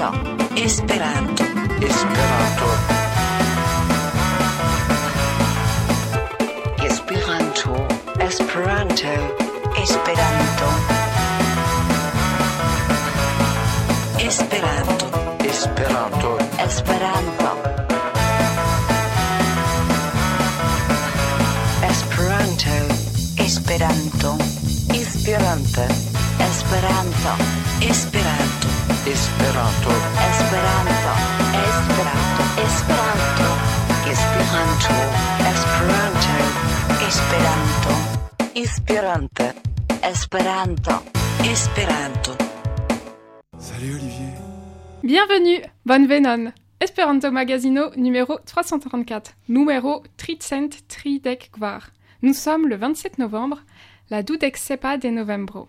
Esperanto. Esperanto. Esperanto. Esperanto. Esperanto. Esperanto. Esperanto. Esperanto. Esperanto. Esperanto. Esperanto. Esperanto. Esperanto. Esperanto. Esperanto. Esperanto. Esperanto. Salut Olivier. Bienvenue, bonne venon. Esperanto Magazino numéro 334, numéro Tricent Tridek Gvar. Nous sommes le 27 novembre, la dudek sepa de novembro.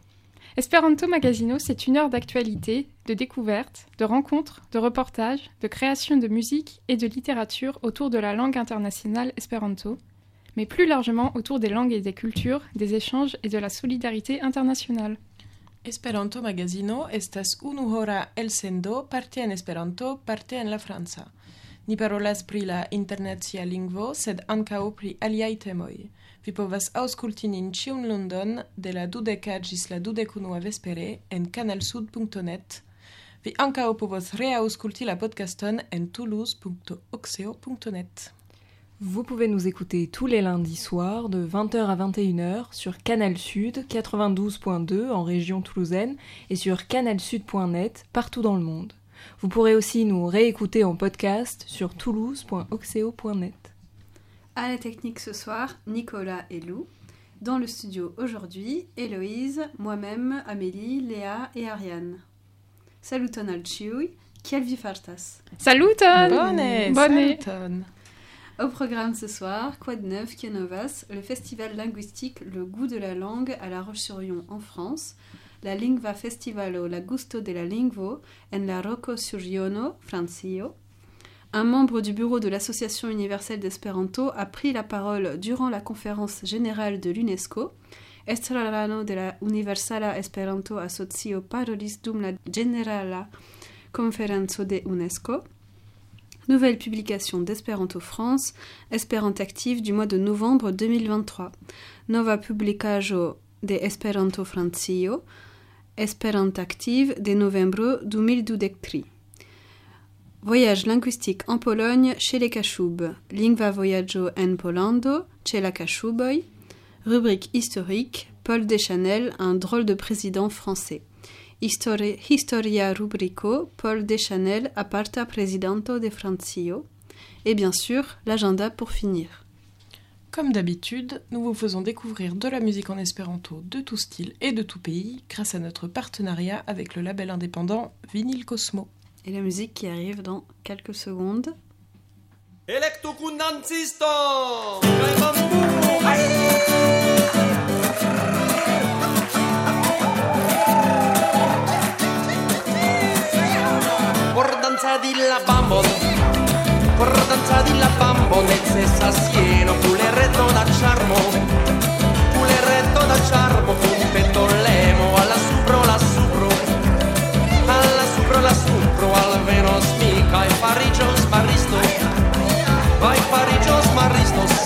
Esperanto Magazino, c'est une heure d'actualité, de découverte, de rencontres, de reportages, de création de musique et de littérature autour de la langue internationale espéranto, mais plus largement autour des langues et des cultures, des échanges et de la solidarité internationale. Esperanto Magazino estas unu hora elsendo parte en Esperanto, parte en la franca. Ni parolas pri la internacia lingvo, sed ankaŭ pri aliaj temoj. Vi povas aŭskulti nin ĉiun lundon de la dudeka ĝis la dudekunua vespere en kanalsud.net. Vi ankaŭ povas reaŭskulti la podcaston en toulouse.oxeo.net. Vous pouvez nous écouter tous les lundis soirs de 20h à 21h sur Canal Sud 92.2 en région toulousaine et sur canalsud.net partout dans le monde. Vous pourrez aussi nous réécouter en podcast sur toulouse.oxeo.net. À la technique ce soir, Nicolas et Lou. Dans le studio aujourd'hui, Héloïse, moi-même, Amélie, Léa et Ariane. Saluton al ciui, kiel vi fartas Saluton Bonne, Bonne. saluton. Au programme ce soir, Quad Neuf Novas, le festival linguistique Le goût de la langue à La Roche-sur-Yon en France, la Lingva Festivalo La Gusto de la Lingvo en la Rocco sur Iono, Francio. Un membre du bureau de l'Association universelle d'Espéranto a pris la parole durant la conférence générale de l'UNESCO. Estrarano de la Universala Esperanto Asocio parolis dum la Generala Conferenzo de UNESCO. Nouvelle publication d'Espéranto France, Esperantactive du mois de novembre 2023. Nova publicajo de Esperanto Francio, Esperantactive de novembro 2023. Voyage linguistique en Pologne chez les Kaszoub. Lingva voyaggio en Polando, chez la Kaszuboj. Rubrique historique, Paul Deschanel, un drôle de président français. Histori- Historia rubrico, Paul Deschanel, aparta presidento de Francio. Et bien sûr, l'agenda pour finir. Comme d'habitude, nous vous faisons découvrir de la musique en espéranto de tout style et de tout pays grâce à notre partenariat avec le label indépendant Vinyl Cosmo. Et la musique qui arrive dans quelques secondes. Por danza di la bambon Por danza di la bambon E se sassieno Puleretto da charmo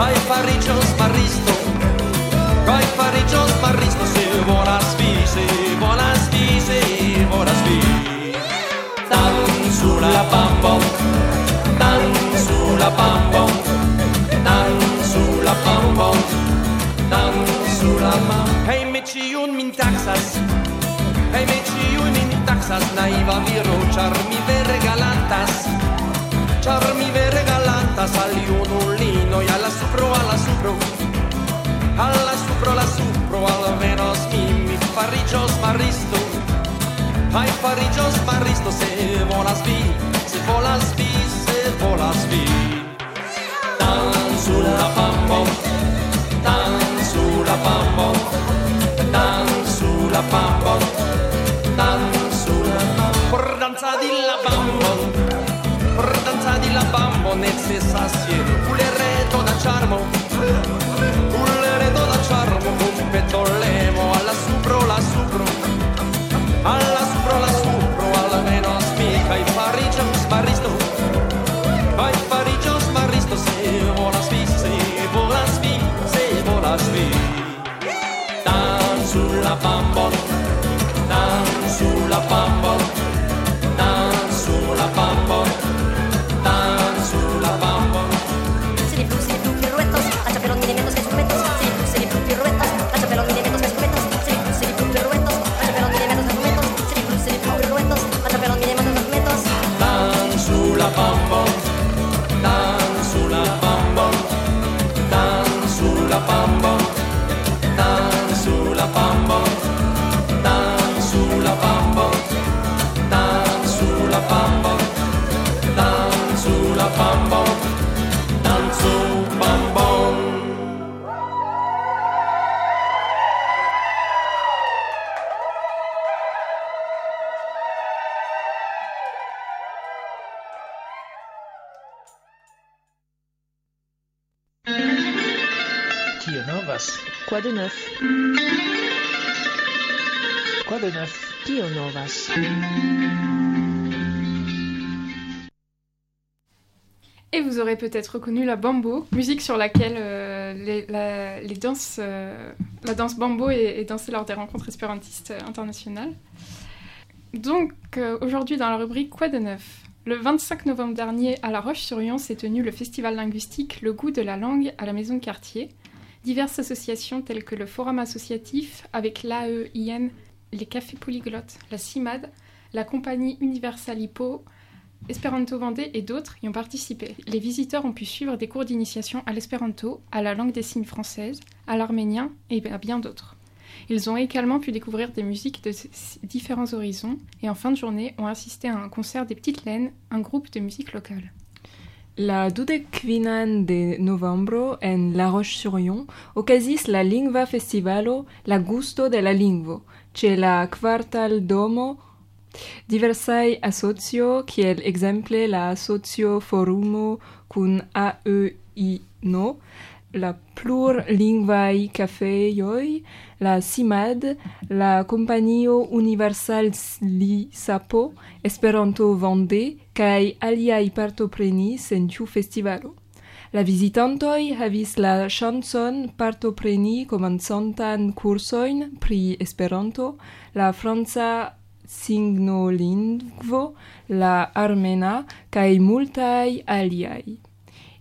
Kaj fariĝos maristo Kaj fariĝos maristo Se vola vi, vola volas vi, se volas vi Danzu la pampo Danzu la pampo Danzu la pampo Danzu la pampo Hey mi un min taksas Hej mi ĉiun min taksas Naiva viro, ĉar mi vere galantas Ĉar fariĝos maristo Kaj fariĝos maristo se volas vi Se volas vi, se volas vi Dancu la pampo Dancu la pampo Dancu la pampo Dancu la pampo Por danzadi la pampo Por danzadi la pampo Necesas siero reto da charmo. tan sulla bambola, tan sulla bambola. Quoi de neuf Quoi de neuf? Et vous aurez peut-être reconnu la bambo, musique sur laquelle euh, euh, la danse bambo est, dansée lors des rencontres espérantistes euh, internationales. Donc aujourd'hui dans la rubrique Quoi de neuf Le 25 novembre dernier à La Roche-sur-Yon s'est tenu le festival linguistique Le goût de la langue à la Maison de Quartier. Diverses associations telles que le Forum associatif avec l'AEIN, les Cafés Polyglottes, la CIMAD, la compagnie Universal Hippo, Espéranto Vendée et d'autres y ont participé. Les visiteurs ont pu suivre des cours d'initiation à l'espéranto, à la langue des signes française, à l'arménien et à bien d'autres. Ils ont également pu découvrir des musiques de différents horizons et en fin de journée ont assisté à un concert des Petites Laines, un groupe de musique locale. La dudek kvinan de novembro en La Roche-sur-Yon okazis la lingva festivalo La Gusto de la Lingvo, ĉe la kvartal domo. Diversaj asocio kiel ekzemple la asocio Forumo kun AEINO la plur lingvai cafeioi, la CIMAD, la Companio Universal Li Sapo, Esperanto Vendée, cae aliai partoprenis en tiu festivalo. La visitantoi havis la chanson partopreni comenzontan cursoin pri Esperanto, la franca signolingvo, la armena, cae multae aliai.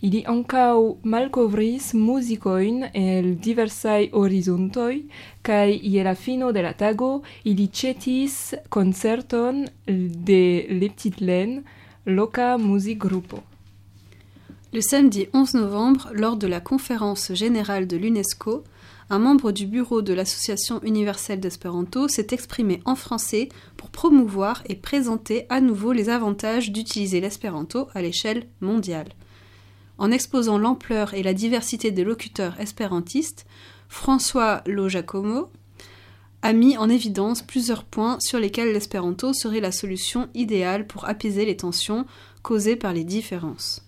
Ili ankaŭ el diversaj horizontoj kaj je la fino de la tago ili ĉetis koncerton de. Le samedi 11 novembre, lors de la conférence générale de l'UNESCO, un membre du bureau de l'Association universelle d'espéranto s'est exprimé en français pour promouvoir et présenter à nouveau les avantages d'utiliser l'espéranto à l'échelle mondiale. En exposant l'ampleur et la diversité des locuteurs espérantistes, François Lo Giacomo a mis en évidence plusieurs points sur lesquels l'espéranto serait la solution idéale pour apaiser les tensions causées par les différences.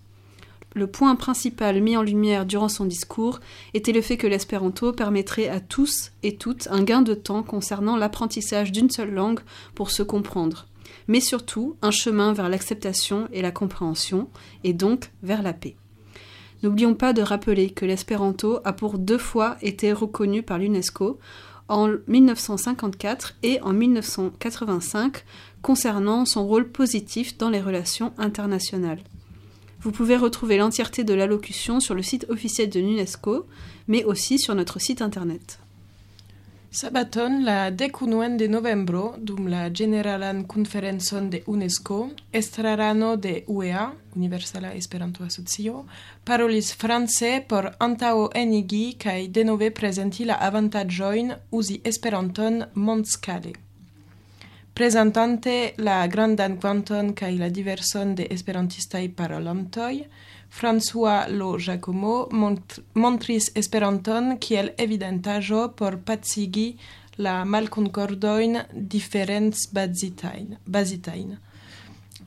Le point principal mis en lumière durant son discours était le fait que l'espéranto permettrait à tous et toutes un gain de temps concernant l'apprentissage d'une seule langue pour se comprendre, mais surtout un chemin vers l'acceptation et la compréhension, et donc vers la paix. N'oublions pas de rappeler que l'espéranto a pour deux fois été reconnu par l'UNESCO, en 1954 et en 1985, concernant son rôle positif dans les relations internationales. Vous pouvez retrouver l'entièreté de l'allocution sur le site officiel de l'UNESCO, mais aussi sur notre site internet. Sabaton la dekunuen de novembro, dum la generalan conferencon de UNESCO, estrarano de UEA, Universala Esperanto Asocio, parolis france por antao enigi kaj denove prezenti la avantaĝojn uzi Esperanton mondscale. Prezentante la grandan kvanton kaj la diverson de esperantistaj parolantoj, François Lo Giacomo mont montris Esperanton kiel evidentaĵo por pacigi la malkonkordojn diferencbazitajn bazitajn.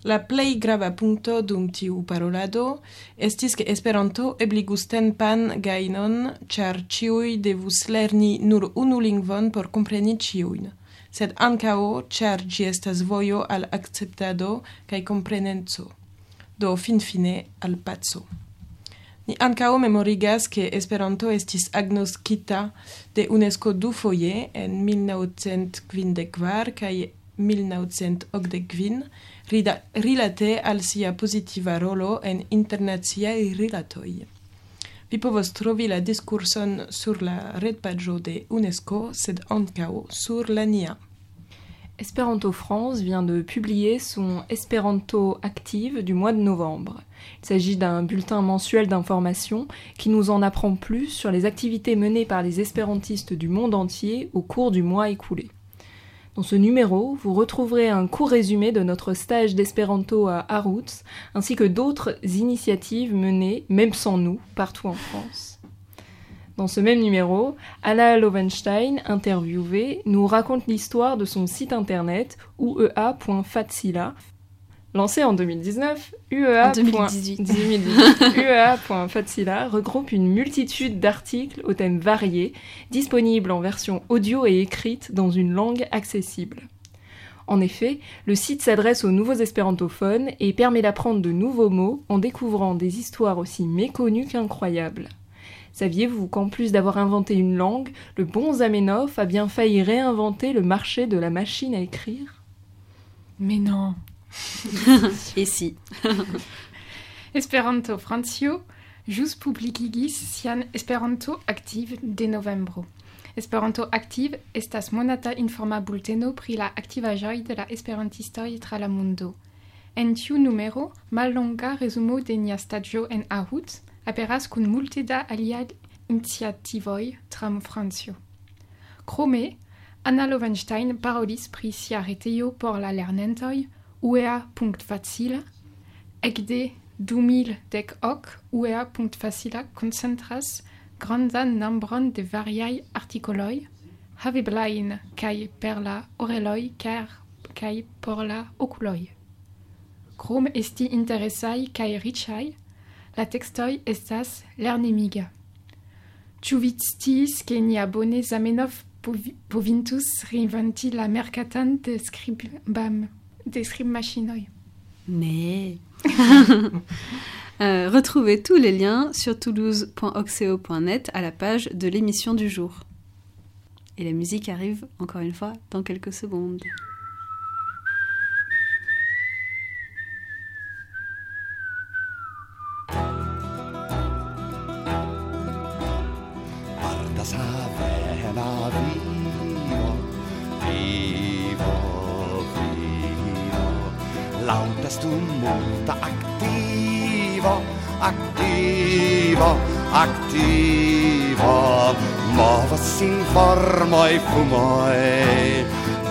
La plej grava punkto dum tiu parolado estis ke Esperanto ebligus tempan gajnon, ĉar ĉiuj devus lerni nur unu lingvon por kompreni ĉiujn, sed ankaŭ ĉar ĝi estas vojo al akceptado kaj komprenenco, do finfine al pazzo. Ni ancao memorigas che Esperanto estis agnoskita de UNESCO du foje en 1954 kaj 1985 rida, rilate al sia positiva rolo en internaciaj rilatoj. Vi povos trovi la diskurson sur la retpaĝo de UNESCO, sed ankaŭ sur la nia. Esperanto France vient de publier son Esperanto Active du mois de novembre. Il s'agit d'un bulletin mensuel d'information qui nous en apprend plus sur les activités menées par les espérantistes du monde entier au cours du mois écoulé. Dans ce numéro, vous retrouverez un court résumé de notre stage d'espéranto à Harrods, ainsi que d'autres initiatives menées, même sans nous, partout en France. Dans ce même numéro, Anna Lovenstein, interviewée, nous raconte l'histoire de son site internet uea.fatsila. Lancé en 2019, UEA. En 2018. 2018, UEA.fatsila regroupe une multitude d'articles aux thèmes variés, disponibles en version audio et écrite dans une langue accessible. En effet, le site s'adresse aux nouveaux espérantophones et permet d'apprendre de nouveaux mots en découvrant des histoires aussi méconnues qu'incroyables. Saviez-vous qu'en plus d'avoir inventé une langue, le bon Zamenhof a bien failli réinventer le marché de la machine à écrire? Mais non. Et si Esperanto Francio jus publikigis sian Esperanto Active de novembro. Esperanto Active estas monata informa bulteno pri la aktivaĵoj de la esperantistoj tra la mundo. En tiu numero, mallonga resumo de nia staĝo en Aarhus aperas kun multe da aliaj iniciativoj tram Francio. Krome, Anna Lovenstein parolis pri sia retejo por la lernentoj uea.facila, ekde 2010 uea.facila koncentras grandan nombron de variaj artikoloj, haveblajn kaj per la oreloj kaj por la okuloj. Krome esti interesaj kaj riĉaj, la tekstoj estas lernemiga. Ĉu vi sciis ke nia bone Zamenhof povi- povintus reinventi la merkatan de skribam de skribmaŝinoj? Mais. Euh, retrouvez tous les liens sur toulouse.oxeo.net à la page de l'émission du jour. Et la musique arrive encore une fois dans quelques secondes. estu multa activo, activo, activo. Movas in formoi fumoi,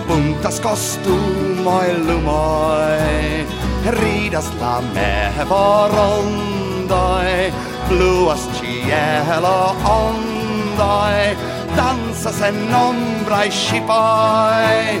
puntas costumoi lumoi, ridas la mevo rondoi, bluas cielo ondoi, danzas en ombrae scipoi,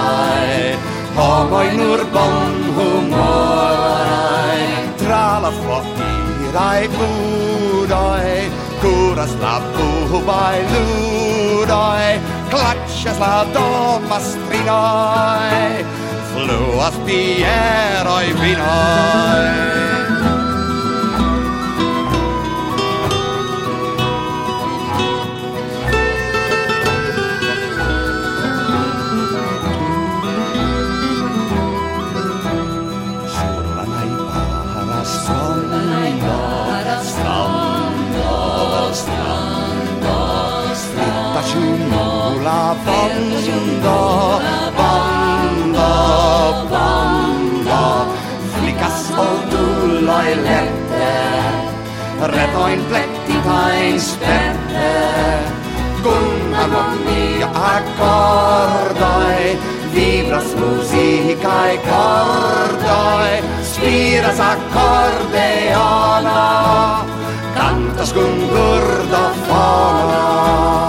homoj nur bon humoraj, tra la flottiraj budoj, kuras la bubaj ludoj, klaĉas la domastrinoj, fluas bieroj vinoj. la banda, banda, banda, flicas oduloi lerte, retoin plectitain sperte, cum harmonia accordoi, vibras musicae cordoi, spiras accordeona, cantas cum gurdo fona.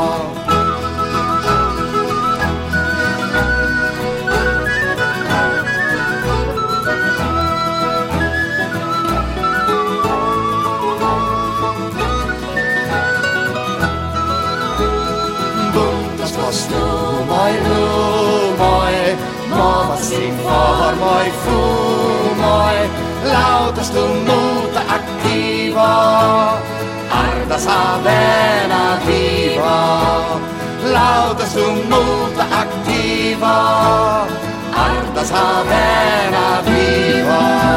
Istikvar moi fuumoi, lautastun muuta aktiivaa. sa saa venä viivaa, lautastun muuta aktiivaa. arda sa venä viivaa.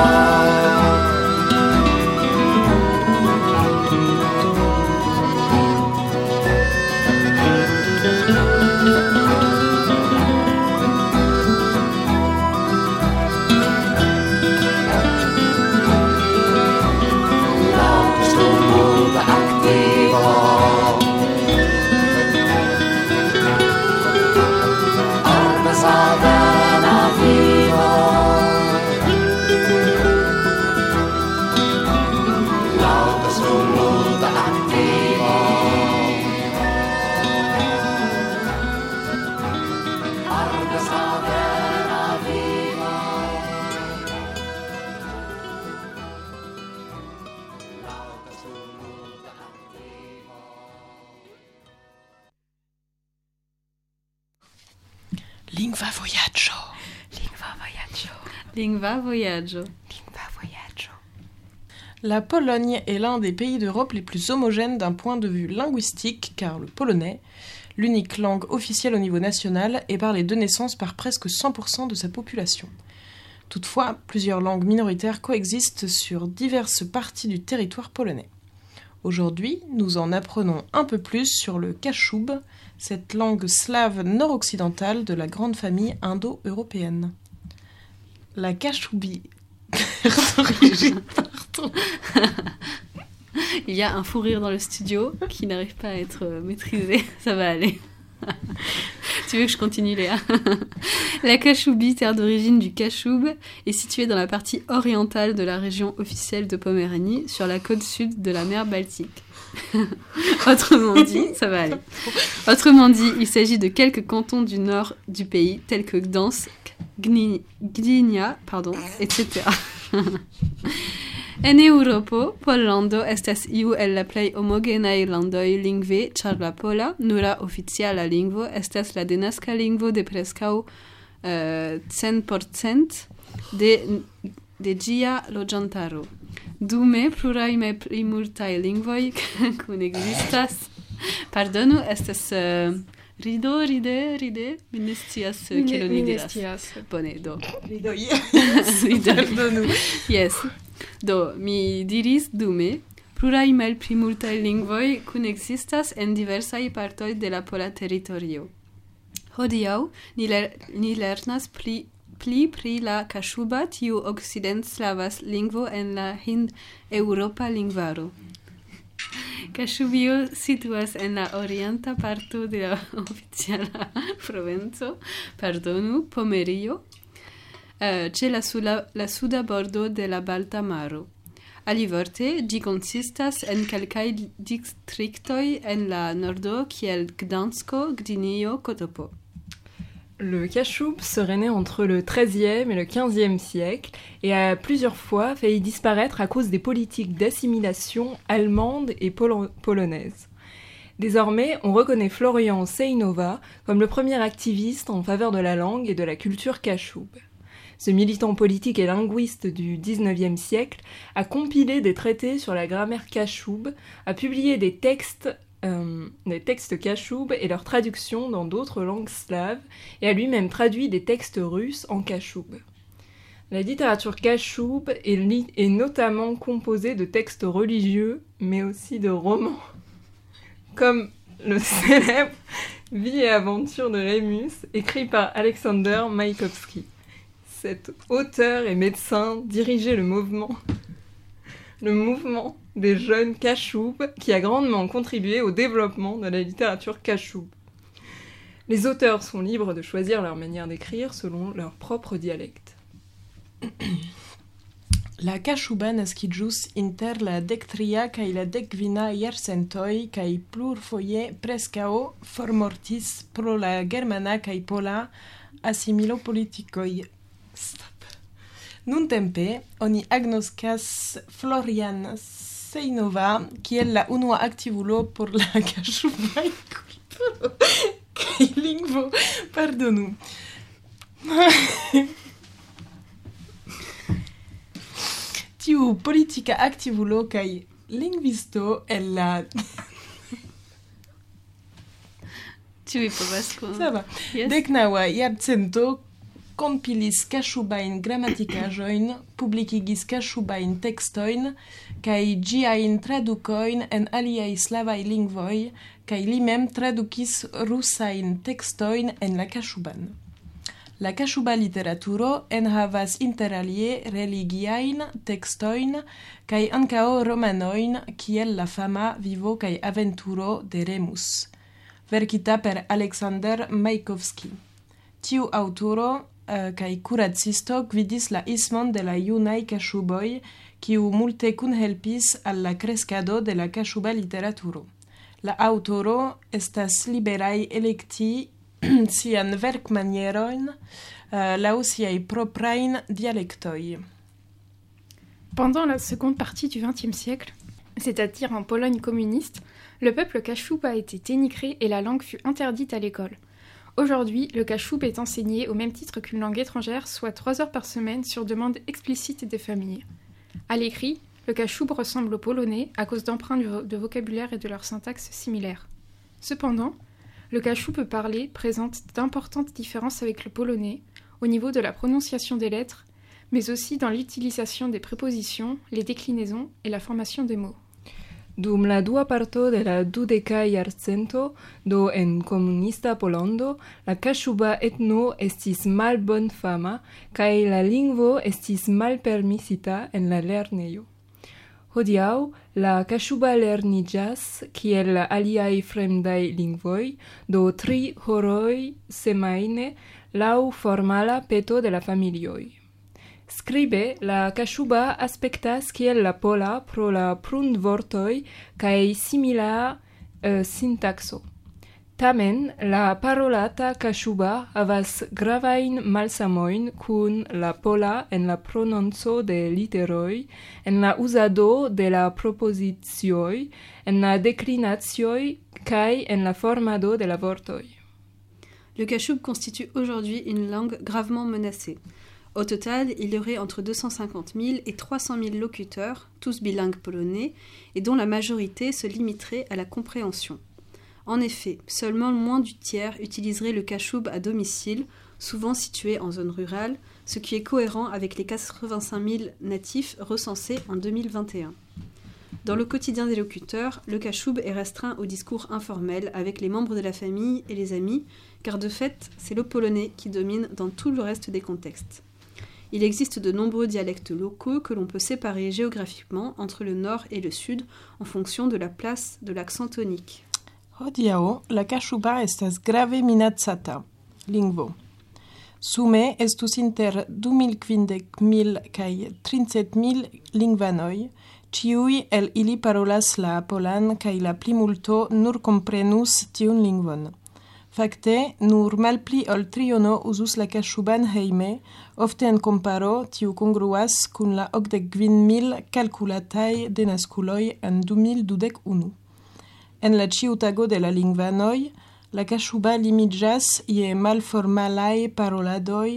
Voyaggio. La Pologne est l'un des pays d'Europe les plus homogènes d'un point de vue linguistique, car le polonais, l'unique langue officielle au niveau national, est parlé de naissance par presque 100% de sa population. Toutefois, plusieurs langues minoritaires coexistent sur diverses parties du territoire polonais. Aujourd'hui, nous en apprenons un peu plus sur le kashoub, cette langue slave nord-occidentale de la grande famille indo-européenne. La pardon, Il y a un fou rire dans le studio qui n'arrive pas à être euh, maîtrisé. Ça va aller. tu veux que je continue, Léa? La Kachoubie, terre d'origine du Kachoub, est située dans la partie orientale de la région officielle de Poméranie, sur la côte sud de la mer Baltique. Autrement dit, ça va aller. Autrement dit, il s'agit de quelques cantons du nord du pays, tels que Gdansk, Gni Gdynia, pardon, etc. en Europo, Pollando estas iu el la plej homogenaj landoj lingve, ĉar la pola, nura oficiala lingvo, estas la denaska lingvo de preskaŭ eh, uh, 100% de, de ĝia loĝantaro. Dume, pluraj pli multaj lingvoj kun ekzistas. Pardonu, estas... Uh, Rido, ride, ride, mi ne scias ke lo diras. Mi ne scias. Bone, do. Rido, yes. Rido. Pardonu. Yes. Do, mi diris dume, plurai mel pli multaj lingvoj kun en diversaj partoj de la pola teritorio. Hodiaŭ ni, ler ni lernas pli pli pri la kaŝuba tiu okcident-slavas lingvo en la hind-eŭropa lingvaro. Kaŝubio situas en la orienta parto de la oficiala provinco, pardonu, Pomerio, eh, ĉe la, sula, la suda bordo de la Balta Maro. Alivorte, ĝi konsistas en kelkaj distriktoj en la nordo kiel Gdansko, Gdinio, Kotopo. Le kashoub serait né entre le XIIIe et le XVe siècle et a plusieurs fois failli disparaître à cause des politiques d'assimilation allemande et polo- polonaise. Désormais, on reconnaît Florian Seinova comme le premier activiste en faveur de la langue et de la culture kashoub. Ce militant politique et linguiste du XIXe siècle a compilé des traités sur la grammaire kashoub, a publié des textes, euh, des textes kashoub et leurs traductions dans d'autres langues slaves et a lui-même traduit des textes russes en kashoub. La littérature li- est notamment composée de textes religieux, mais aussi de romans, comme le célèbre Vie et aventure de Rémus, écrit par Alexander Maïkovski. Cet auteur et médecin dirigeait le mouvement, le mouvement des jeunes Kachoub qui a grandement contribué au développement de la littérature Kachoub. Les auteurs sont libres de choisir leur manière d'écrire selon leur propre dialecte. La cachuba naskiĝus inter la dektria kaj la dekkvina jarcentoj kaj plurfoje preskaŭ formortis pro la germana kaj pola asimilo politikoj. Stop. Nuntempe oni agnoskas Florian Seinova, kiel la unua aktivulo por la kaŝubaj kulturo kaj lingvo. Pardonu. Tiu politika aktivulo kaj lingvisto el la... Tiuj povas ça va Yes. Deknaŭa jarcento kompilis kaŝubajn gramatikaĵojn, publikigis kaŝubajn tekstojn, kai giain traducoin en aliai slavai lingvoi, kai li mem tradukis traducis russain textoin en la Kashuban. La Kashuba literaturo en havas interalie religiain tekstoin kai ancao romanoin kiel la fama vivo kai aventuro de Remus, verkita per Alexander Maikowski. Tiu autoro uh, kai curacisto gvidis la ismon de la junai Kashuboi multe al la de la. La estas liberaj elekti sian verkmanieron uh, laŭ siaj proprajn dialektoj. Pendant la seconde partie du XXe siècle, c'est-à-dire en Pologne communiste, le peuple kachoub a été dénigré et la langue fut interdite à l'école. Aujourd'hui, le kachoub est enseigné au même titre qu'une langue étrangère, soit trois heures par semaine sur demande explicite des familles. À l'écrit, le kachoub ressemble au polonais à cause d'emprunts de vo- de vocabulaire et de leur syntaxe similaire. Cependant, le kachoub parlé présente d'importantes différences avec le polonais au niveau de la prononciation des lettres, mais aussi dans l'utilisation des prépositions, les déclinaisons et la formation des mots. Dum la dua parto de la dudeca jarcento, do en komunista Polando, la kaŝuba etno estis malbonfama kaj la lingvo estis malpermesita en la lernejo. Hodiaŭ la kaŝuba lerniĝas kiel la aliaj fremdaj lingvoj, do tri horoj semajne laŭ formala peto de la familioj. Scribe la kashuba aspektas kiel la pola pro la prunvortoj kaj simila uh. Tamen la parolata kashuba havas gravajn malsamojn kun la pola en la prononco de literoj, en la uzado de la propozicioj, en la declinacioj kaj en la formado de la vortoj. Le kachoub constitue aujourd'hui une langue gravement menacée. Au total, il y aurait entre 250 000 et 300 000 locuteurs, tous bilingues polonais, et dont la majorité se limiterait à la compréhension. En effet, seulement moins du tiers utiliserait le kachoub à domicile, souvent situé en zone rurale, ce qui est cohérent avec les 85 000 natifs recensés en 2021. Dans le quotidien des locuteurs, le kachoub est restreint au discours informel avec les membres de la famille et les amis, car de fait, c'est le polonais qui domine dans tout le reste des contextes. Il existe de nombreux dialectes locaux que l'on peut séparer géographiquement entre le nord et le sud en fonction de la place de l'accent tonique. Hodiaŭ la kaŝuba estas grave minacata lingvo. Sume estus inter 2050.000 kaj 300.000 lingvanoj, ĉiuj el ili parolas la polan kaj la plimulto nur komprenus tiun lingvon. Fakte, nur malpli ol triono uzus la kaŝuban hejme, ofte en komparo tiu kongruas kun la okdek kvin mil kalkulataj denaskuloj en du mil dudek unu. En la ĉiutago de la lingvanoj, la kaŝuba limiĝas je malformalaj paroladoj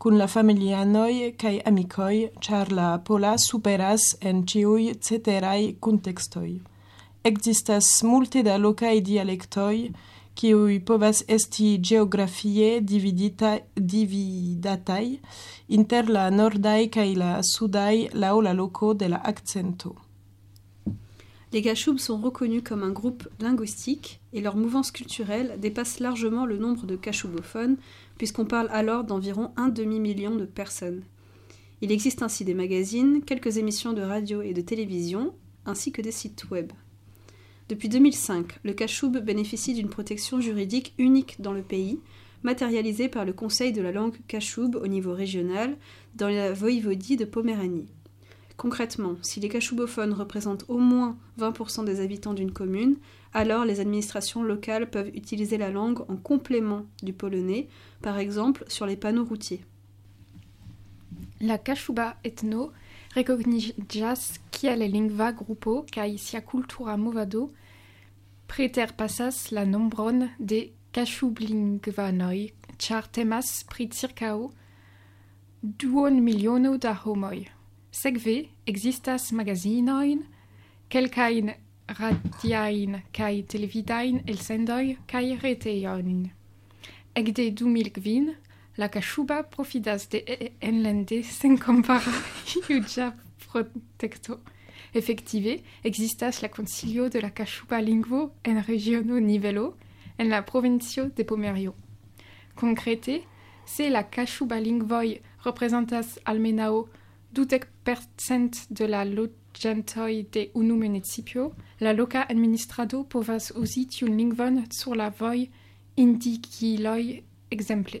kun la familianoj kaj amikoj, ĉar la pola superas en ĉiuj ceteraj kuntekstoj. Ekzistas multe da lokaj dialektoj, Les Kashoubs sont reconnus comme un groupe linguistique et leur mouvance culturelle dépasse largement le nombre de Kashoubophones, puisqu'on parle alors d'environ un demi-million de personnes. Il existe ainsi des magazines, quelques émissions de radio et de télévision, ainsi que des sites web. Depuis 2005, le Kashoub bénéficie d'une protection juridique unique dans le pays, matérialisée par le Conseil de la langue Kashoub au niveau régional dans la voïvodie de Poméranie. Concrètement, si les Kashoubophones représentent au moins 20% des habitants d'une commune, alors les administrations locales peuvent utiliser la langue en complément du polonais, par exemple sur les panneaux routiers. La Kashuba etno recognigas kiel lingva grupo kaj sia kultura movado preterpasas la nombron de kaŝublingvanoj, ĉar temas pri cirkaŭ duon miliono da homoj. Sekve ekzistas magazinojn, kelkajn radiajn kaj televidajn elsendoj kaj retejojn. Ekde du mil kvin la Kashuba profitas de enlande sen kompara juĝa protekto. Efektive, existas la Konsilio de la Kashuba lingvo en regiono nivelo en la provincio de Pomerio. Konkrete, se la Kashuba lingvoj reprezentas almenaŭ dudek percent de la loĝantoj de unu municipio, la loka administrado povas uzi tiun lingvon sur la voj indikiloj ekzemple.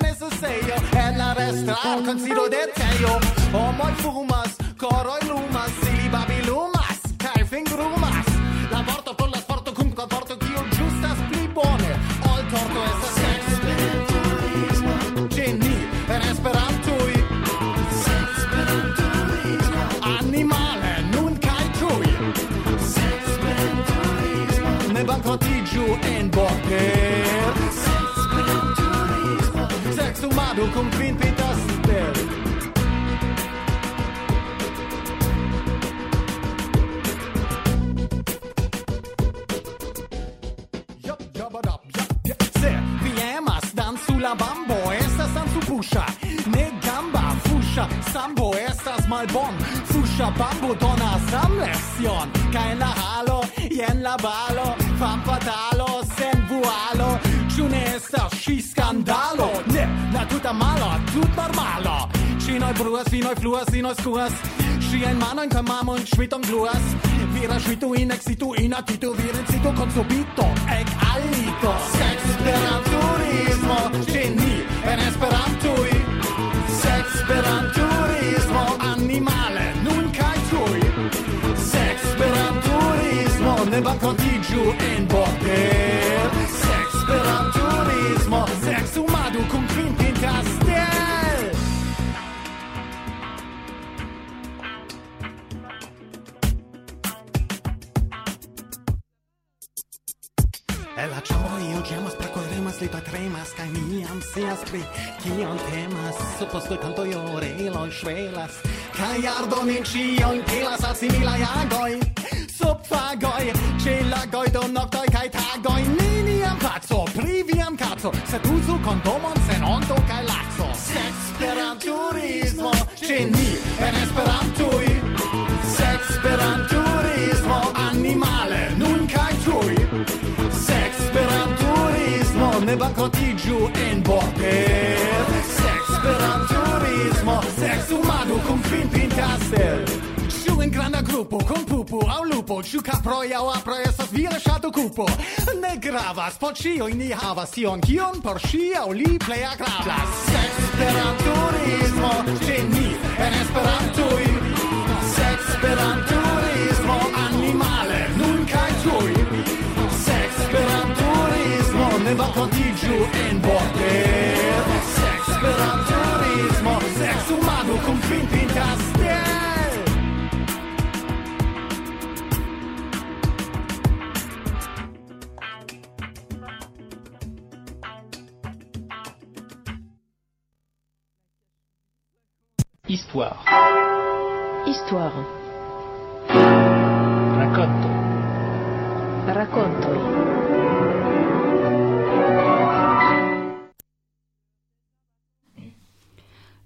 passeio en la destra konsido consilo de teo. Homoj fumas coroj lumas ili babilumas kaj fingrumas la vorto por la sporto kun komforto kiu ĝustas pli bone. Ol torto estas sexpediturismo ĉe ni en Esperantui. Sexpediturismo animale nun kaj tuj sexpediturismo ne bankrotiĝu en bordej Shadow kom kvinnpintas ställ. Bambo, estas san su pusha. Ne gamba, fusha, sambo Estas malbon, fusha bambo Donas am lezion Kaj halo, jen la balo da malo, tut normalo. Shinoi bruas, vinoi fluas, vinoi skuas. Shien manoi kamamon, schwitom gluas. Vira schwitu in exitu in atitu, viren situ consubito, ec alito. Sexperanturismo, geni, en esperantui. Sexperanturismo, animale, nun kai tui. Sexperanturismo, ne bancontigiu en bordel. Sexperanturismo, sexperanturismo. sotto il canto io relo svelas. Kai ardo nin cion che la assimila agoi Sop fagoi ce la goi do noctoi kai tagoi Neniam pazzo priviam cazzo. Se tu su condomon se non do kai laxo Sexperanturismo ce ni en esperantui Sexperanturismo animale nun kai tui. Sexperanturismo ne bancotigiu en bordel Gran Turismo. Sex umano con Crimpin Castle. Sciù in grande gruppo con Pupu a un lupo Ciù caproia o apro e sta svilasciato cupo. Ne gravas, po cio in havas Sion kion por scia o li plea gravas Sex per un Turismo Geni en Esperantui Sex un Turismo Animale nun kai tui Sex per un Turismo Ne va giu en bordel libera turismo, sex umano con pimpi in castello. Histoire. Histoire. Racconto. Racconto.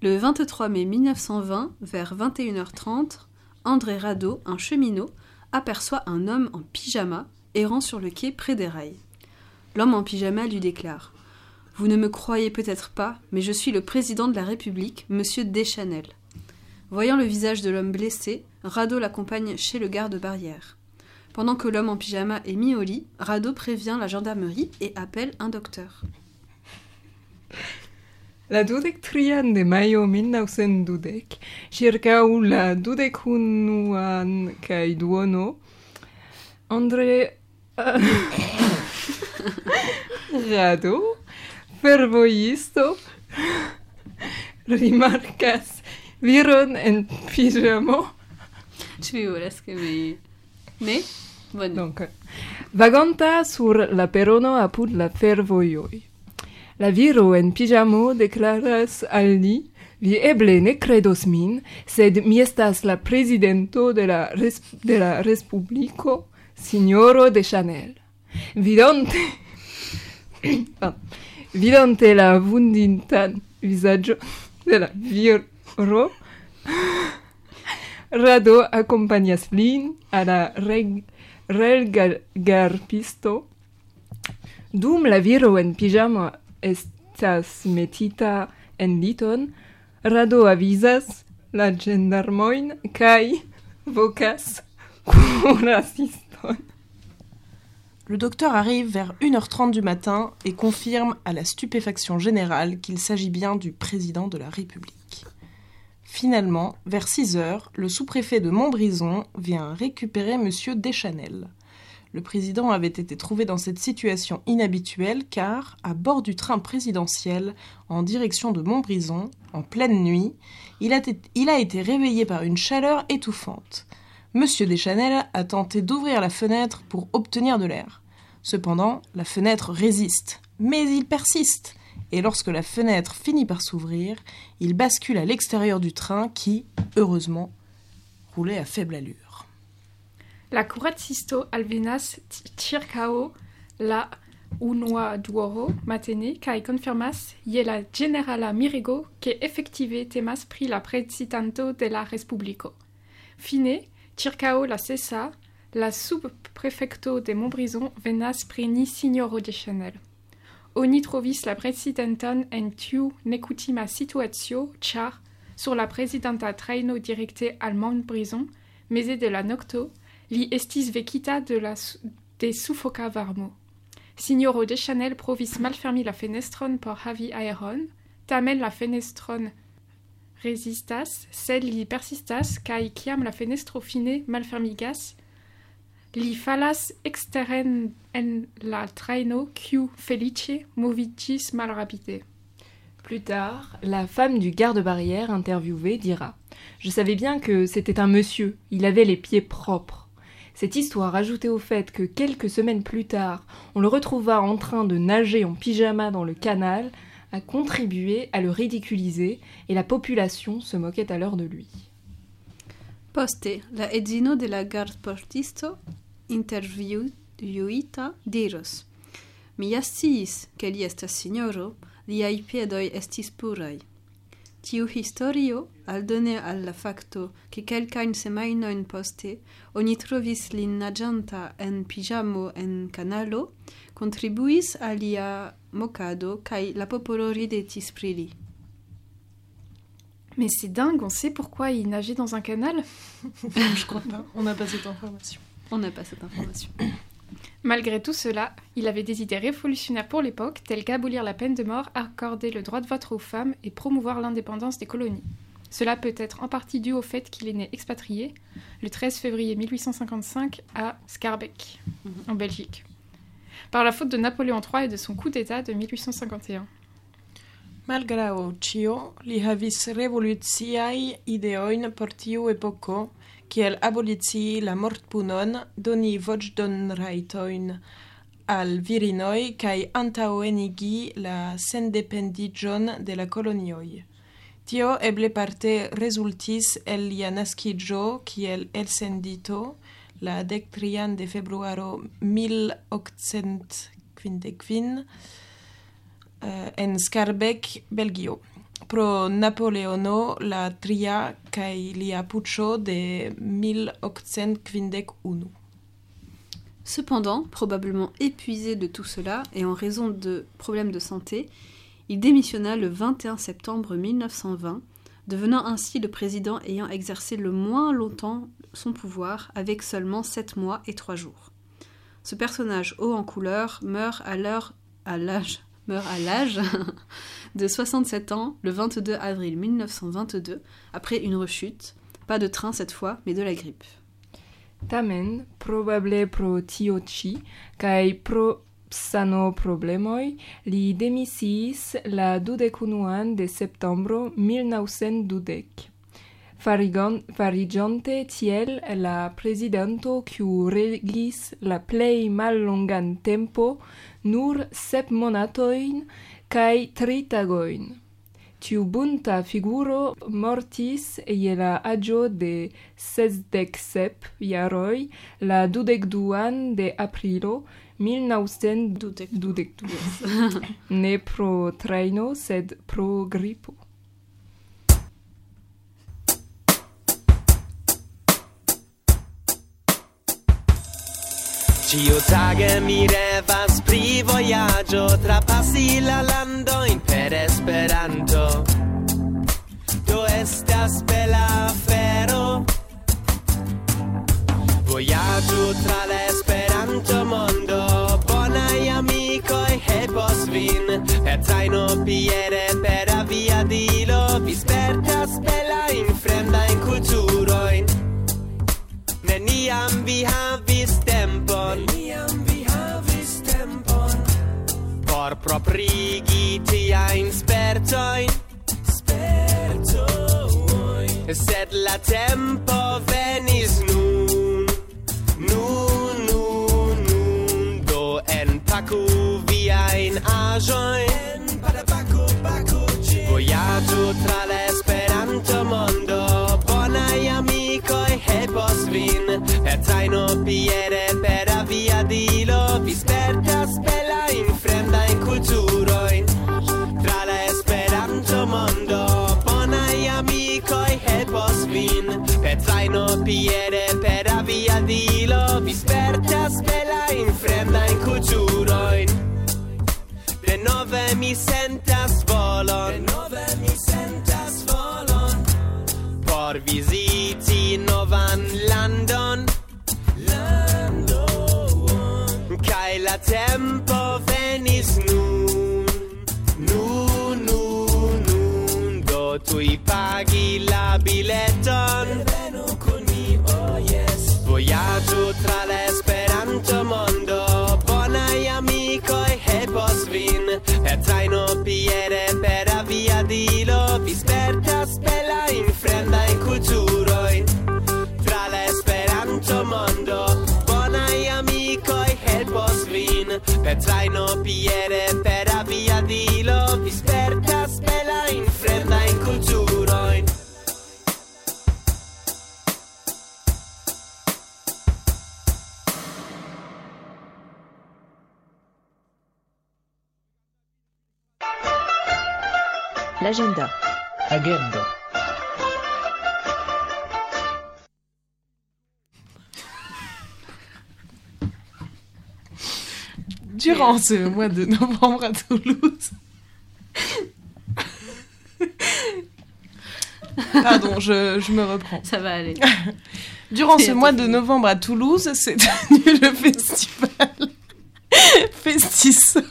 Le 23 mai 1920, vers 21h30, André Rado, un cheminot, aperçoit un homme en pyjama errant sur le quai près des rails. L'homme en pyjama lui déclare Vous ne me croyez peut-être pas, mais je suis le président de la République, monsieur Deschanel. Voyant le visage de l'homme blessé, Rado l'accompagne chez le garde-barrière. Pendant que l'homme en pyjama est mis au lit, Rado prévient la gendarmerie et appelle un docteur. La dudec trian de maio 1920, circau la dudec unuan cae duono, Andre uh, Rado, fervoisto, rimarcas viron en pijamo. Ĉu vi che ke mi... Ne? Bone. Vagonta sur la perono apud la fervojoj. La viro en pijamo declaras al li, vi eble ne credos min, sed mi estas la presidento de la, res de la respublico, signoro de Chanel. Vidante... vidonte vidante la vundintan visaggio de la viro, Rado accompagnas lin alla reg relgarpisto. Dum la viro en pijama estas metita en liton, Rado avisas la gendarmoin kai vocas. Le docteur arrive vers 1h30 du matin et confirme à la stupéfaction générale qu'il s'agit bien du président de la République. Finalement, vers 6 heures, le sous-préfet de Montbrison vient récupérer M. Deschanel. Le président avait été trouvé dans cette situation inhabituelle car, à bord du train présidentiel en direction de Montbrison, en pleine nuit, il a, été- réveillé par une chaleur étouffante. M. Deschanel a tenté d'ouvrir la fenêtre pour obtenir de l'air. Cependant, la fenêtre résiste, mais il persiste et lorsque la fenêtre finit par s'ouvrir, il bascule à l'extérieur du train qui, heureusement, roulait à faible allure. La curatsisto alvenas circao la unua duoro matene kaj confirmas je la generala mirego ke efektive temas pri la prezidanto de la respubliko. Fine, circao la sesa, la subprefekto de Montbrison venas preni signoro de Chanel. Oni trovis la prezidanton en tiu nekutima situacio, ĉar sur la prezidanta trajno direkte al Montbrison, meze de la nokto, li estis vekita de la de sufoka varmo. Signoro de Chanel provis malfermi la fenestron por havi aeron, tamen la fenestron resistas, sed persistas, kiam la fenestro fine malfermigas, li falas eksteren en la trajno, kiu felice moviĝis malrapide. Plus tard, la femme du garde-barrière interviewé dira Je savais bien que c'était un monsieur, il avait les pieds propres. Cette histoire, ajoutée au fait que quelques semaines plus tard, on le retrouva en train de nager en pyjama dans le canal, a contribué à le ridiculiser et la population se moquait alors de lui. Poste, la edzino de la gardportisto intervjuita diros. Mi ja sciis, ke li estas signoro, liaj piedoj estis puraj. Tiu historio, aldone al la fakto, ke kelkajn semajnojn poste oni trovis lin naĝanta en piĝamo en kanalo, contribuis al lia mokado kaj la popolo ridetis pri li. Mais c'est dingue, on sait pourquoi il nageait dans un canal Je crois pas, on n'a pas cette information. On n'a pas cette information. Malgré tout cela, il avait des idées révolutionnaires pour l'époque, telles qu'abolir la peine de mort, accorder le droit de vote aux femmes et promouvoir l'indépendance des colonies. Cela peut être en partie dû au fait qu'il est né expatrié le 13 février 1855 à Scarbeck, en Belgique, par la faute de Napoléon III et de son coup d'État de 1851. Malgrau ĉio, li havis por tiu epoko, kiel abolicii la mortpunon, doni voĉdonrajtojn al virinoj kaj antaŭenigi la sendependiĝon de la kolonioj. Tio eble parte rezultis el lia naskiĝo kiel elsendito la dektrian de februaro 1855 uh, eh, en Scarbeck, Belgio. Pro Napoleono la tria lia de 1851. Cependant, probablement épuisé de tout cela et en raison de problèmes de santé, il démissionna le 21 septembre 1920, devenant ainsi le président ayant exercé le moins longtemps son pouvoir, avec seulement 7 mois et 3 jours. Ce personnage haut en couleur meurt à à l'âge meurt à l'âge de 67 ans le 22 avril 1922 après une rechute, pas de train cette fois, mais de la grippe. Tamen, probable pro tio ĉi kaj pro sano problemoj, li demisiis la dudekunuan de septembro 1920. Farigon, tiel la prezidanto kiu regis la plej mallongan tempo nur sep monatoin cae tri tagoin. Tiu bunta figuro mortis je la agio de sesdec sep jaroi la dudec duan de aprilo 1922. ne pro traino, sed pro gripo. Ciu tage mi revas pri vojaĝo trapasi la landojn per Esperanto. Do estas bela afero. Vojaĝu tra la Esperanto mondo, bonaj amikoj helpos vin. Per trajno piede per aviadilo vi spertas belajn fremdajn kulturojn. Neniam vi havi tempon Neniam vi havis tempon. Por proprigi tiajn spertojn. Spertojn. Sed la tempo venis nun. Nun, nun, nun Do enpaku viajn aĵojn. En padabaku, pacu, ĝi. Vojaĝu tra la Esperanto mondo Bonaj amikoj helpos vin. Hezaino Pierre spertas bela in fremda in kulturo in tra la esperanto mondo bona amico e helpos vin. Per zaino piede per avia dilo. Vi spertas bela in fremda in kulturo in de nove mi sent e zaino piede per a via di lo vi sperta spela in fredda in culturo L'agenda. Agenda. Agenda. Durant ce mois de novembre à Toulouse. Pardon, je, je me reprends. Ça va aller. Durant ce mois de novembre à Toulouse s'est tenu le festival Festisol.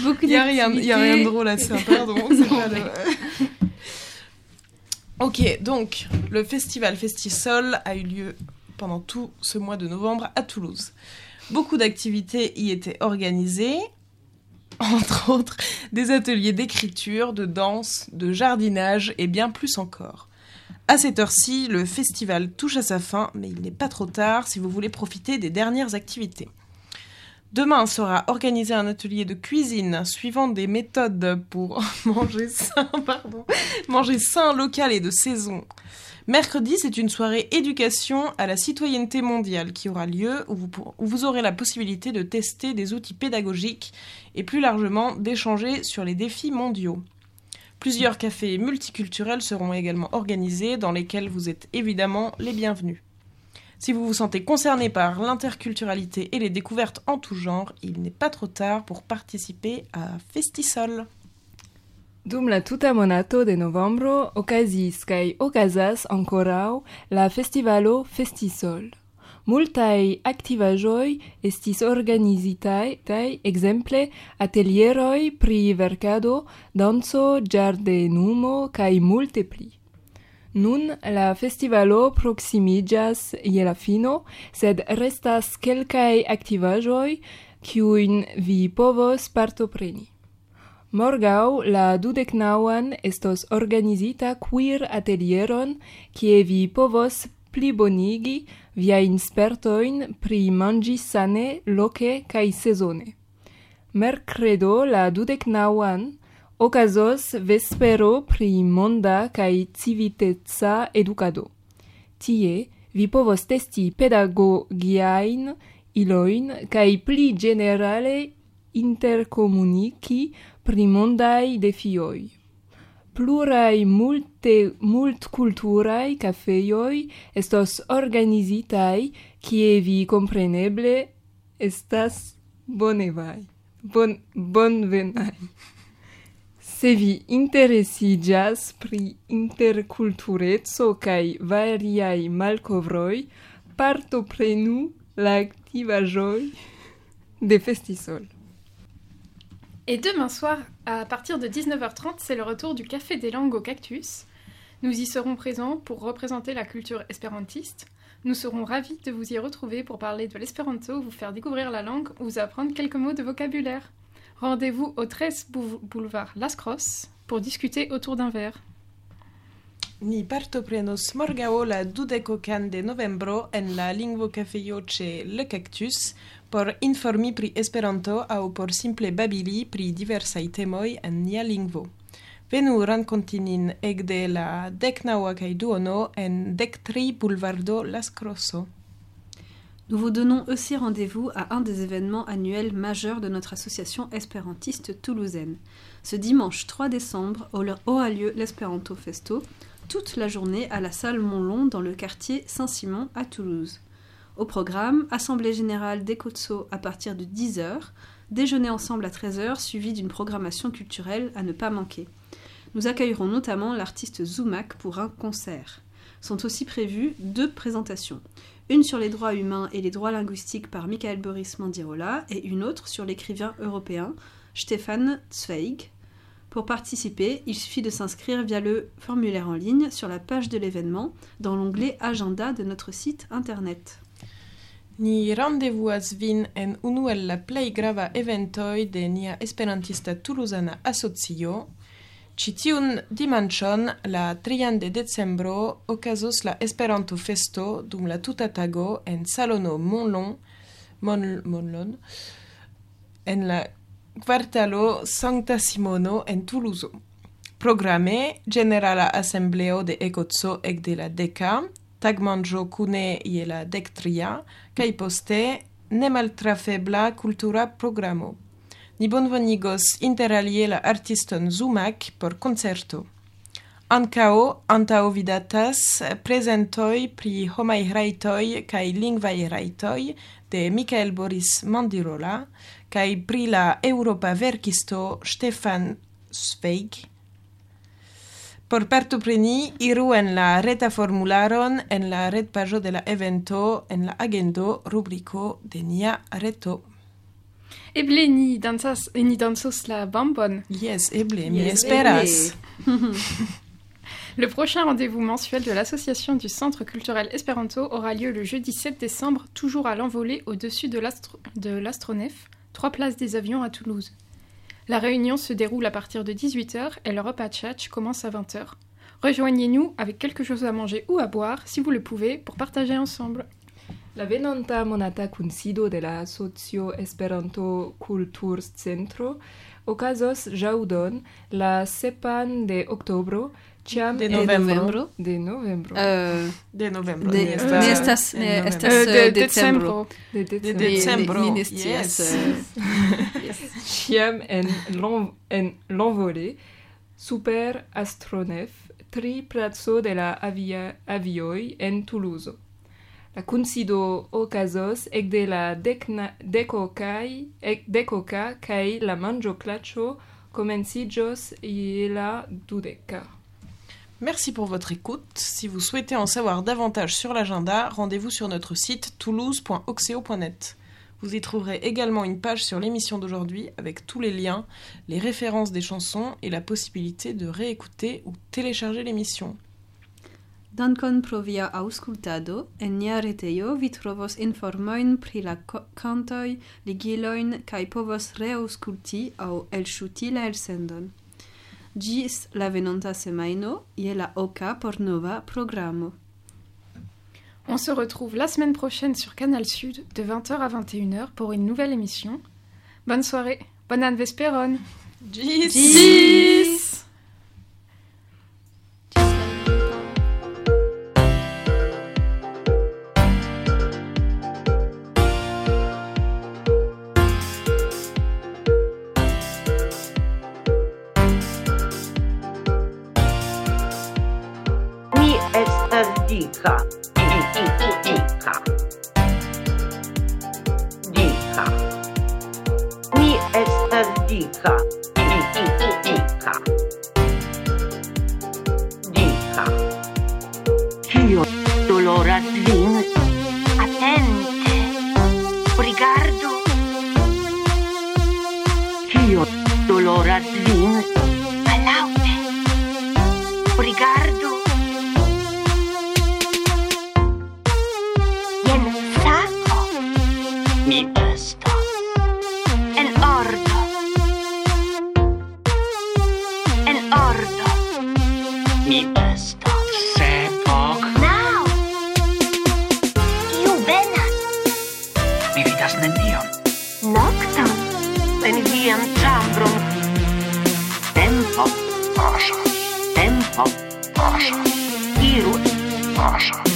Beaucoup Il n'y a, rien- y a rien de drôle à ça, pardon. c'est pas le- ok, donc le festival Festisol a eu lieu pendant tout ce mois de novembre à Toulouse. Beaucoup d'activités y étaient organisées, entre autres des ateliers d'écriture, de danse, de jardinage et bien plus encore. À cette heure-ci, le festival touche à sa fin, mais il n'est pas trop tard si vous voulez profiter des dernières activités. Demain sera organisé un atelier de cuisine suivant des méthodes pour manger sain, pardon, manger sain, local et de saison. Mercredi, c'est une soirée éducation à la citoyenneté mondiale qui aura lieu où vous, aurez la possibilité de tester des outils pédagogiques et plus largement d'échanger sur les défis mondiaux. Plusieurs cafés multiculturels seront également organisés dans lesquels vous êtes évidemment les bienvenus. Si vous vous sentez concerné par l'interculturalité et les découvertes en tout genre, il n'est pas trop tard pour participer à Festisol. Dum la tuta monato de novembro okazis kaj okazas ankoraŭ la festivalo Festisol. Multaj aktivaĵoj estis organizitaj kaj ekzemple atelieroj pri verkado, danco, ĝardenumo kaj multe pli. Nun la festivalo proksimiĝas je la fino, sed restas kelkaj aktivaĵoj kiujn vi povos partopreni. Morgau la dudeknauan estos organizita queer atelieron, kie vi povos plibonigi viajn spertojn pri manĝi sane loke kaj sezone. Mercredo la dudeknauan okazos vespero pri monda kaj civiteca edukado. Tie vi povos testi pedagogiajn iloin kaj pli ĝenerale interkomuniki primondai defioi. Plurai multe mult culturai cafeioi estos organizitai kie vi compreneble estas bonevai. Bon bonvenai. Se vi interesigas pri interculturezzo kaj variaj malkovroj, partoprenu la aktivaĵoj de Festisol. Et demain soir, à partir de 19h30, c'est le retour du Café des langues au cactus. Nous y serons présents pour représenter la culture espérantiste. Nous serons ravis de vous y retrouver pour parler de l'espéranto, vous faire découvrir la langue ou vous apprendre quelques mots de vocabulaire. Rendez-vous au 13 bou- boulevard Las Crosses pour discuter autour d'un verre. Ni partoprenos morgaŭ la dudekokan de novembro en la lingvokafejo ĉe Le Cactus por informi pri Esperanto aŭ por simple babili pri diversaj temoj en nia lingvo. Venu renkonti nin ekde la deknaŭa kaj duono en dektri Boulevardo Las Crosso. Nous vous donnons aussi rendez-vous à un des événements annuels majeurs de notre association espérantiste toulousaine. Ce dimanche 3 décembre aura lieu l'Espéranto Festo, toute la journée à la salle Montlon dans le quartier Saint-Simon à Toulouse. Au programme, Assemblée générale d'Ecotso à partir de 10h, déjeuner ensemble à 13h suivi d'une programmation culturelle à ne pas manquer. Nous accueillerons notamment l'artiste Zoumak pour un concert. Sont aussi prévues deux présentations une sur les droits humains et les droits linguistiques par Michael Boris Mandirola et une autre sur l'écrivain européen Stefan Zweig. Pour participer, il suffit de s'inscrire via le formulaire en ligne sur la page de l'événement dans l'onglet Agenda de notre site internet. Ni rendezvous vin en unu el la plej grava eventoj de nia esperantista Toulousana asocio. Ĉi tiun dimanĉon, la 3 de decembro, okazos la Esperanto-festo dum la tuta tago en Salono Monlon, Mon, Monlon, en la kvartalo Sancta Simono en Tuluzo. Programe Generala Asembleo de Ecozo ekde la deka tagmanĝo kune je la dektria kaj poste nemaltrafebla kultura programo. Ni bonvenigos interalie la artiston Zumak por koncerto. Ankaŭ antaŭvidatas prezentoj pri homaj rajtoj kaj lingvaj rajtoj de Michael Boris Mandirola kaj pri la eŭropa verkisto Stefan Zweig. Por partopreni, iru en la reta formularon en la retpaĝo de la evento en la agendo rubriko de nia reto. Eble ni dancas, ni dansos la bambon. Yes, eble, mi Yes, esperas. Le prochain rendez-vous mensuel de l'association du Centre culturel Espéranto aura lieu le jeudi 7 décembre, toujours à l'envolée au-dessus de l'astro- de l'astronef, 3 places des avions à Toulouse. La réunion se déroule à partir de 18h et le repas tchatch commence à 20h. Rejoignez-nous avec quelque chose à manger ou à boire, si vous le pouvez, pour partager ensemble. La venonta monata kunsido de la Asocio Esperanto Kulturcentro okazos ĵaŭdon la sepan de oktobro Ciam de novembro. De novembro. Uh, de novembro. De, esta, ne estas ne estas uh, uh de, decembro. De decembro. De decembro. Uh, Ciam en l'on en l'envolée super astronef tri plazo de la avia avioi en Toulouse. La concido okazos ec de la decna, decocai ec deco kai la manjo clacho comencijos je la dudeca. Merci pour votre écoute. Si vous souhaitez en savoir davantage sur l'agenda, rendez-vous sur notre site toulouse.oxeo.net. Vous y trouverez également une page sur l'émission d'aujourd'hui avec tous les liens, les références des chansons et la possibilité de réécouter ou télécharger l'émission. Pri la kantoj, ligilojn kaj aŭ la. Ĝis la venonta semajno je la oka por nova programo. On se retrouve la semaine prochaine sur Canal Sud de 20h à 21h pour une nouvelle émission. Bonne soirée, bonne anne vesperon. Gis! Gis rientrando. Tempo. Pasza. Tempo. Pasza. Iru. Pasza.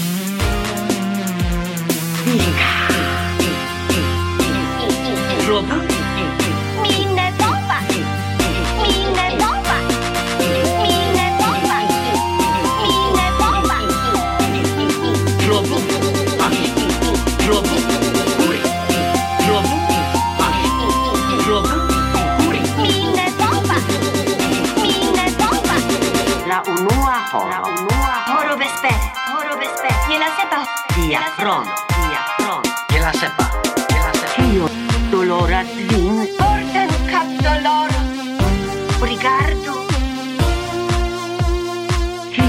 tron, mia tron, che la sepa, che la sepa. Io dolorat vin. Orden cap dolor, rigardu.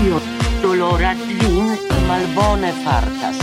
Io dolorat vin, malbone fartas.